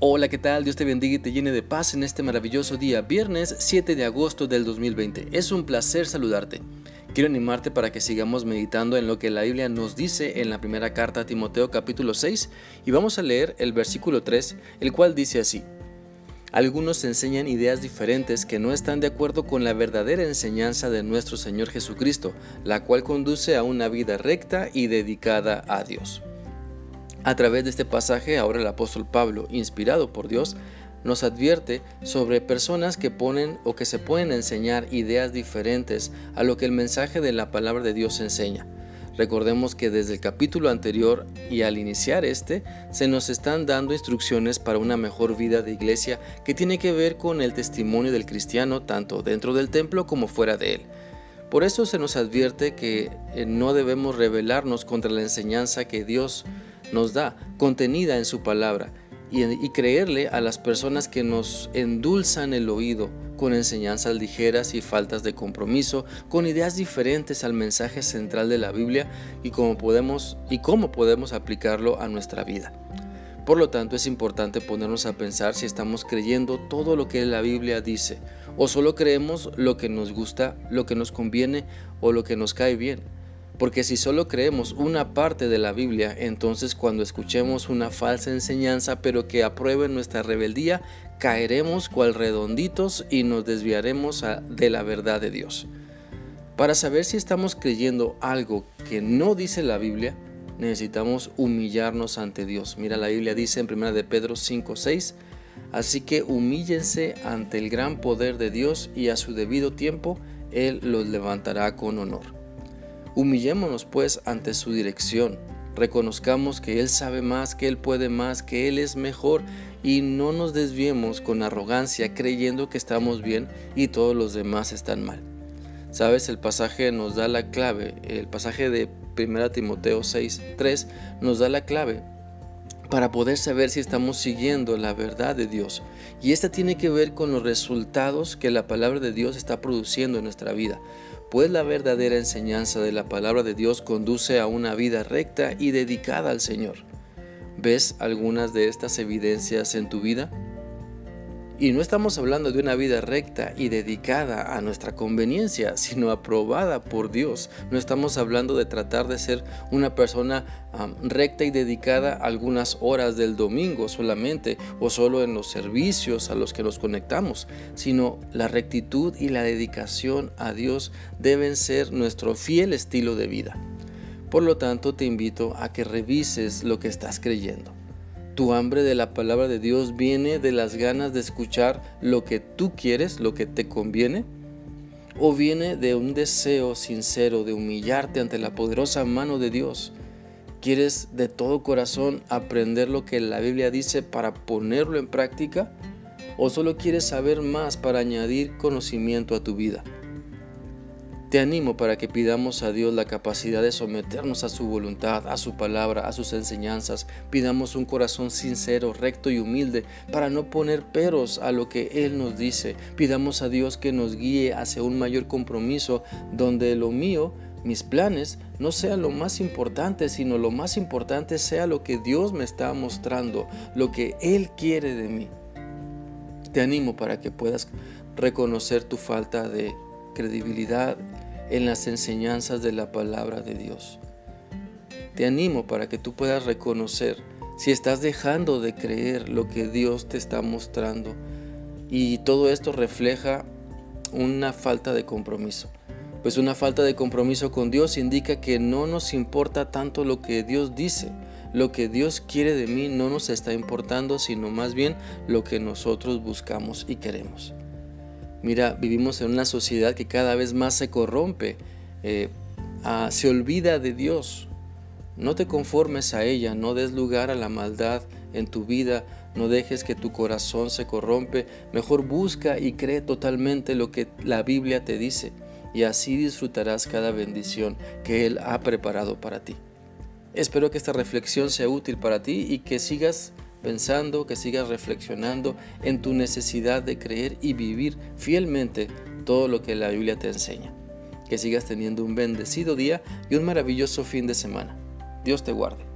Hola, ¿qué tal? Dios te bendiga y te llene de paz en este maravilloso día, viernes 7 de agosto del 2020. Es un placer saludarte. Quiero animarte para que sigamos meditando en lo que la Biblia nos dice en la primera carta a Timoteo capítulo 6 y vamos a leer el versículo 3, el cual dice así. Algunos enseñan ideas diferentes que no están de acuerdo con la verdadera enseñanza de nuestro Señor Jesucristo, la cual conduce a una vida recta y dedicada a Dios. A través de este pasaje, ahora el apóstol Pablo, inspirado por Dios, nos advierte sobre personas que ponen o que se pueden enseñar ideas diferentes a lo que el mensaje de la palabra de Dios enseña. Recordemos que desde el capítulo anterior y al iniciar este, se nos están dando instrucciones para una mejor vida de iglesia que tiene que ver con el testimonio del cristiano tanto dentro del templo como fuera de él. Por eso se nos advierte que eh, no debemos rebelarnos contra la enseñanza que Dios nos da, contenida en su palabra, y, creerle a las personas que nos endulzan el oído con enseñanzas ligeras y faltas de compromiso, con ideas diferentes al mensaje central de la Biblia y cómo podemos, y cómo podemos aplicarlo a nuestra vida. Por lo tanto, es importante ponernos a pensar si estamos creyendo todo lo que la Biblia dice, o solo creemos lo que nos gusta, lo que nos conviene o lo que nos cae bien. Porque si solo creemos una parte de la Biblia, entonces cuando escuchemos una falsa enseñanza pero que apruebe nuestra rebeldía, caeremos cual redonditos y nos desviaremos de la verdad de Dios. Para saber si estamos creyendo algo que no dice la Biblia, necesitamos humillarnos ante Dios. Mira, la Biblia dice en 1 de Pedro 5:6, así que humíllense ante el gran poder de Dios y a su debido tiempo él los levantará con honor. Humillémonos pues ante su dirección. Reconozcamos que Él sabe más, que Él puede más, que Él es mejor y no nos desviemos con arrogancia creyendo que estamos bien y todos los demás están mal. Sabes, el pasaje nos da la clave, el pasaje de 1 Timoteo 6, 3 nos da la clave para poder saber si estamos siguiendo la verdad de Dios. Y esta tiene que ver con los resultados que la palabra de Dios está produciendo en nuestra vida pues la verdadera enseñanza de la palabra de Dios conduce a una vida recta y dedicada al Señor. ¿Ves algunas de estas evidencias en tu vida? Y no estamos hablando de una vida recta y dedicada a nuestra conveniencia, sino aprobada por Dios. No estamos hablando de tratar de ser una persona recta y dedicada algunas horas del domingo solamente o solo en los servicios a los que nos conectamos, sino la rectitud y la dedicación a Dios deben ser nuestro fiel estilo de vida. Por lo tanto, te invito a que revises lo que estás creyendo. Tu hambre de la palabra de Dios viene de las ganas de escuchar lo que tú quieres, lo que te conviene, o viene de un deseo sincero de humillarte ante la poderosa mano de Dios. ¿Quieres de todo corazón aprender lo que la Biblia dice para ponerlo en práctica? ¿O solo quieres saber más para añadir conocimiento a tu vida? Te animo para que pidamos a Dios la capacidad de someternos a su voluntad, a su palabra, a sus enseñanzas. Pidamos un corazón sincero, recto y humilde para no poner peros a lo que Él nos dice. Pidamos a Dios que nos guíe hacia un mayor compromiso donde lo mío mis planes no sean lo más importante, sino lo más importante sea lo que Dios me está mostrando, lo que Él quiere de mí. Te animo para que puedas reconocer tu falta de credibilidad en las enseñanzas de la palabra de Dios. Te animo para que tú puedas reconocer si estás dejando de creer lo que Dios te está mostrando y todo esto refleja una falta de compromiso. Pues una falta de compromiso con Dios indica que no nos importa tanto lo que Dios dice. Lo que Dios quiere de mí no nos está importando, sino más bien lo que nosotros buscamos y queremos. Mira, vivimos en una sociedad que cada vez más se corrompe, eh, ah, se olvida de Dios. No te conformes a ella, no des lugar a la maldad en tu vida, no dejes que tu corazón se corrompe, mejor busca y cree totalmente lo que la Biblia te dice y así disfrutarás cada bendición que Él ha preparado para ti. Espero que esta reflexión sea útil para ti y que sigas pensando, que sigas reflexionando en tu necesidad de creer y vivir fielmente todo lo que la Biblia te enseña. Que sigas teniendo un bendecido día y un maravilloso fin de semana. Dios te guarde.